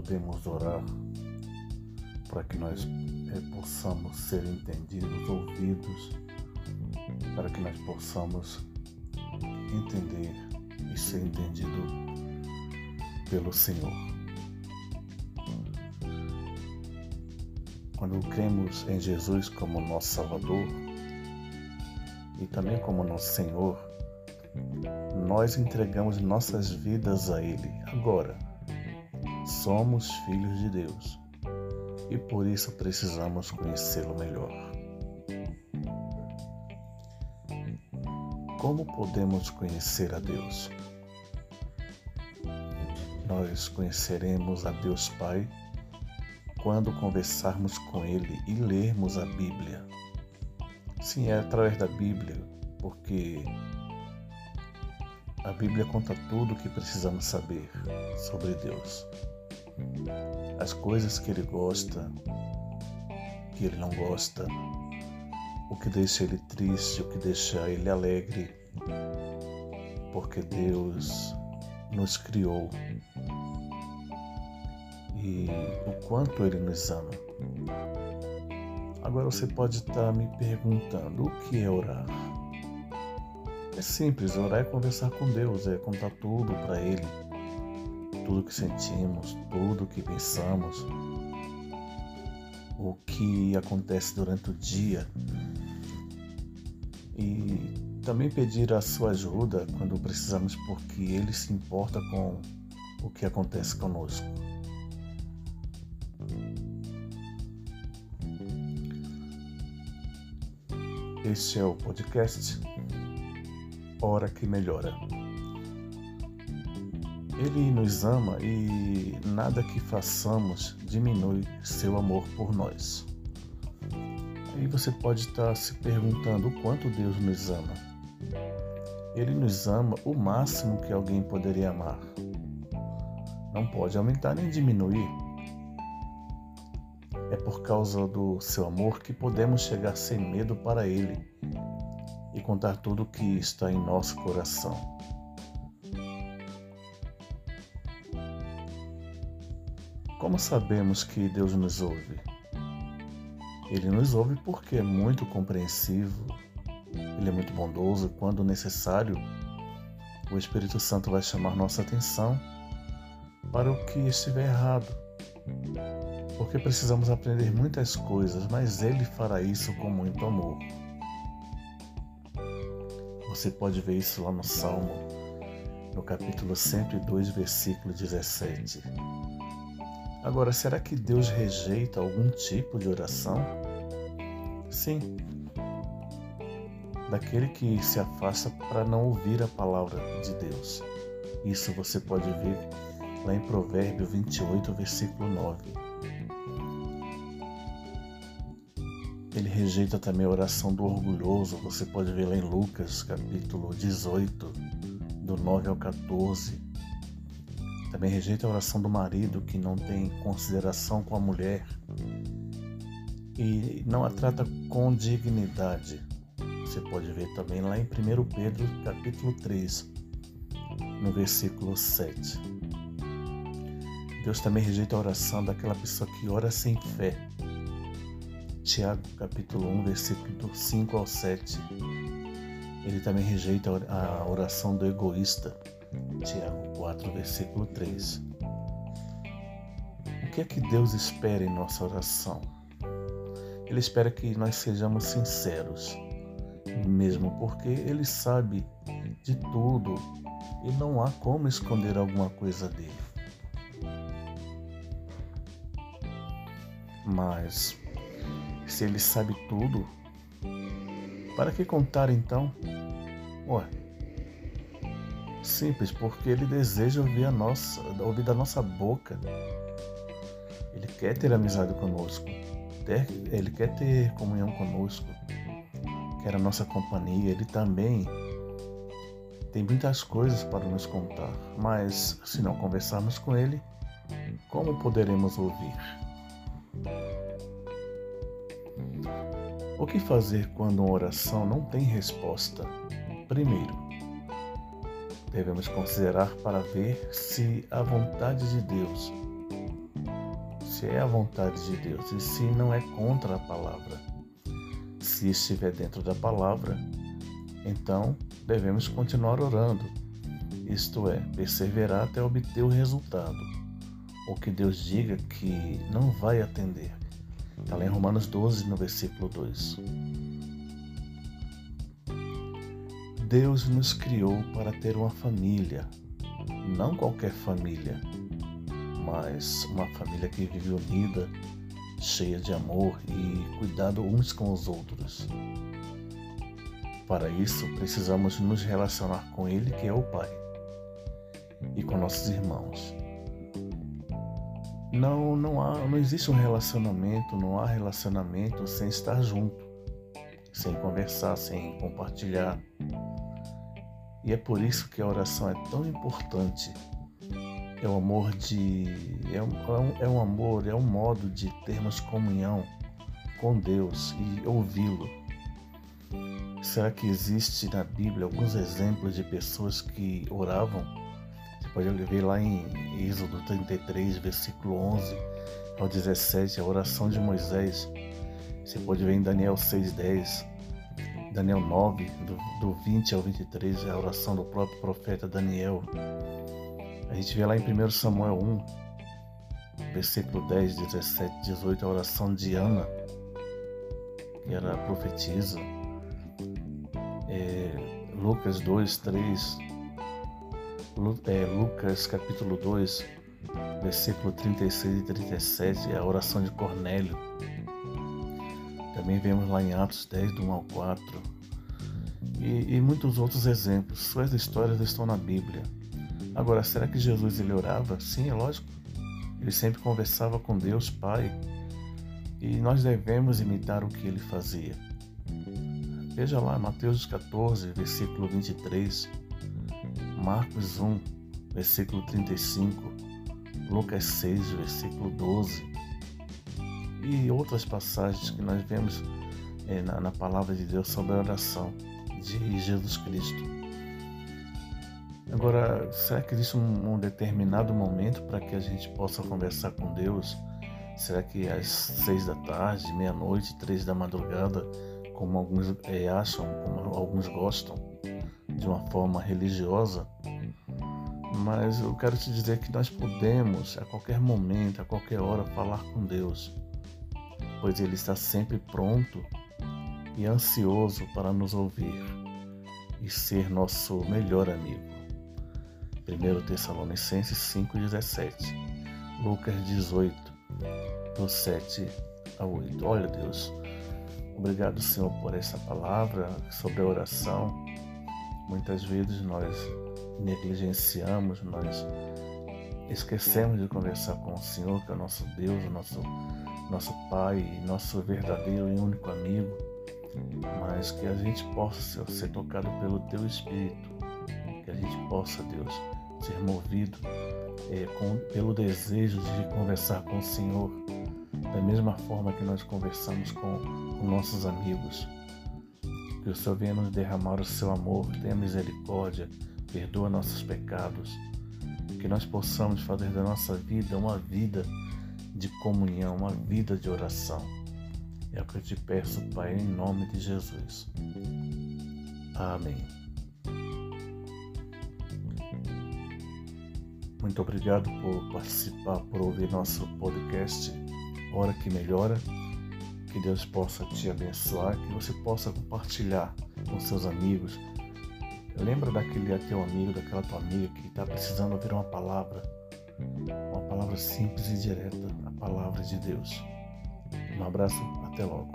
podemos orar para que nós é, possamos ser entendidos, ouvidos, para que nós possamos entender e ser entendido pelo Senhor. Quando cremos em Jesus como nosso Salvador e também como nosso Senhor, nós entregamos nossas vidas a Ele. Agora, somos filhos de Deus e por isso precisamos conhecê-lo melhor. Como podemos conhecer a Deus? Nós conheceremos a Deus Pai quando conversarmos com Ele e lermos a Bíblia. Sim, é através da Bíblia, porque a Bíblia conta tudo o que precisamos saber sobre Deus as coisas que ele gosta, que ele não gosta, o que deixa ele triste, o que deixa ele alegre, porque Deus nos criou e o quanto ele nos ama. Agora você pode estar me perguntando o que é orar? É simples, orar é conversar com Deus, é contar tudo para Ele tudo que sentimos, tudo que pensamos, o que acontece durante o dia e também pedir a sua ajuda quando precisamos, porque Ele se importa com o que acontece conosco. Este é o podcast Hora que Melhora. Ele nos ama e nada que façamos diminui seu amor por nós. Aí você pode estar se perguntando o quanto Deus nos ama. Ele nos ama o máximo que alguém poderia amar. Não pode aumentar nem diminuir. É por causa do seu amor que podemos chegar sem medo para Ele e contar tudo o que está em nosso coração. Como sabemos que Deus nos ouve? Ele nos ouve porque é muito compreensivo, ele é muito bondoso quando necessário, o Espírito Santo vai chamar nossa atenção para o que estiver errado. Porque precisamos aprender muitas coisas, mas Ele fará isso com muito amor. Você pode ver isso lá no Salmo, no capítulo 102, versículo 17. Agora, será que Deus rejeita algum tipo de oração? Sim. Daquele que se afasta para não ouvir a palavra de Deus. Isso você pode ver lá em Provérbio 28, versículo 9. Ele rejeita também a oração do orgulhoso. Você pode ver lá em Lucas, capítulo 18, do 9 ao 14. Também rejeita a oração do marido que não tem consideração com a mulher e não a trata com dignidade. Você pode ver também lá em 1 Pedro capítulo 3, no versículo 7. Deus também rejeita a oração daquela pessoa que ora sem fé. Tiago capítulo 1, versículo 5 ao 7. Ele também rejeita a oração do egoísta. Tiago 4, versículo 3. O que é que Deus espera em nossa oração? Ele espera que nós sejamos sinceros, mesmo porque Ele sabe de tudo e não há como esconder alguma coisa dele. Mas, se Ele sabe tudo, para que contar então? Ué, Simples, porque ele deseja ouvir a nossa, ouvir da nossa boca. Ele quer ter amizade conosco. Ele quer ter comunhão conosco. Quer a nossa companhia. Ele também tem muitas coisas para nos contar. Mas se não conversarmos com ele, como poderemos ouvir? O que fazer quando uma oração não tem resposta? Primeiro, devemos considerar para ver se a vontade de Deus realmente é a vontade de Deus e se não é contra a palavra. Se estiver dentro da palavra, então devemos continuar orando, isto é, perseverar até obter o resultado. O que Deus diga que não vai atender. Está lá em Romanos 12, no versículo 2. Deus nos criou para ter uma família, não qualquer família, mas uma família que vive unida, cheia de amor e cuidado uns com os outros. Para isso, precisamos nos relacionar com Ele, que é o Pai, e com nossos irmãos. Não, não, há, não existe um relacionamento, não há relacionamento sem estar junto, sem conversar, sem compartilhar. E é por isso que a oração é tão importante. É o amor de. É um, é um amor, é um modo de termos comunhão com Deus e ouvi-lo. Será que existe na Bíblia alguns exemplos de pessoas que oravam pode ver lá em Êxodo 33, versículo 11 ao 17, a oração de Moisés. Você pode ver em Daniel 6,10, Daniel 9, do, do 20 ao 23, a oração do próprio profeta Daniel. A gente vê lá em 1 Samuel 1, versículo 10, 17, 18, a oração de Ana, que era profetisa. É, Lucas 2, 3, é, Lucas capítulo 2, versículo 36 e 37, é a oração de Cornélio. Também vemos lá em Atos 10, do 1 ao 4. E, e muitos outros exemplos. Suas histórias estão na Bíblia. Agora, será que Jesus ele orava? Sim, é lógico. Ele sempre conversava com Deus Pai. E nós devemos imitar o que ele fazia. Veja lá, Mateus 14, versículo 23. Marcos 1, versículo 35, Lucas 6, versículo 12 e outras passagens que nós vemos é, na, na, palavra de Deus sobre a oração de Jesus Cristo. Agora, será que existe um, um determinado momento para que a gente possa conversar com Deus? Será que às seis da tarde, meia-noite, três da madrugada, como alguns é, acham, como alguns gostam? de uma forma religiosa, mas eu quero te dizer que nós podemos, a qualquer momento, a qualquer hora, falar com Deus, pois Ele está sempre pronto e ansioso para nos ouvir e ser nosso melhor amigo. 1 Tessalonicenses 5,17, Lucas 18, do 7 a 8. Olha, Deus, obrigado, Senhor, por essa palavra sobre a oração Muitas vezes nós negligenciamos, nós esquecemos de conversar com o Senhor, que é o nosso Deus, o nosso, nosso Pai, nosso verdadeiro e único amigo, mas que a gente possa ser tocado pelo Teu Espírito, que a gente possa, Deus, ser movido é, com, pelo desejo de conversar com o Senhor, da mesma forma que nós conversamos com, com nossos amigos. Que o Senhor venha nos derramar o seu amor, tenha misericórdia, perdoa nossos pecados. Que nós possamos fazer da nossa vida uma vida de comunhão, uma vida de oração. É o que eu te peço, Pai, em nome de Jesus. Amém. Muito obrigado por participar, por ouvir nosso podcast Hora que Melhora. Que Deus possa te abençoar, que você possa compartilhar com seus amigos. Lembra daquele teu amigo, daquela tua amiga que está precisando ouvir uma palavra, uma palavra simples e direta, a palavra de Deus. Um abraço, até logo.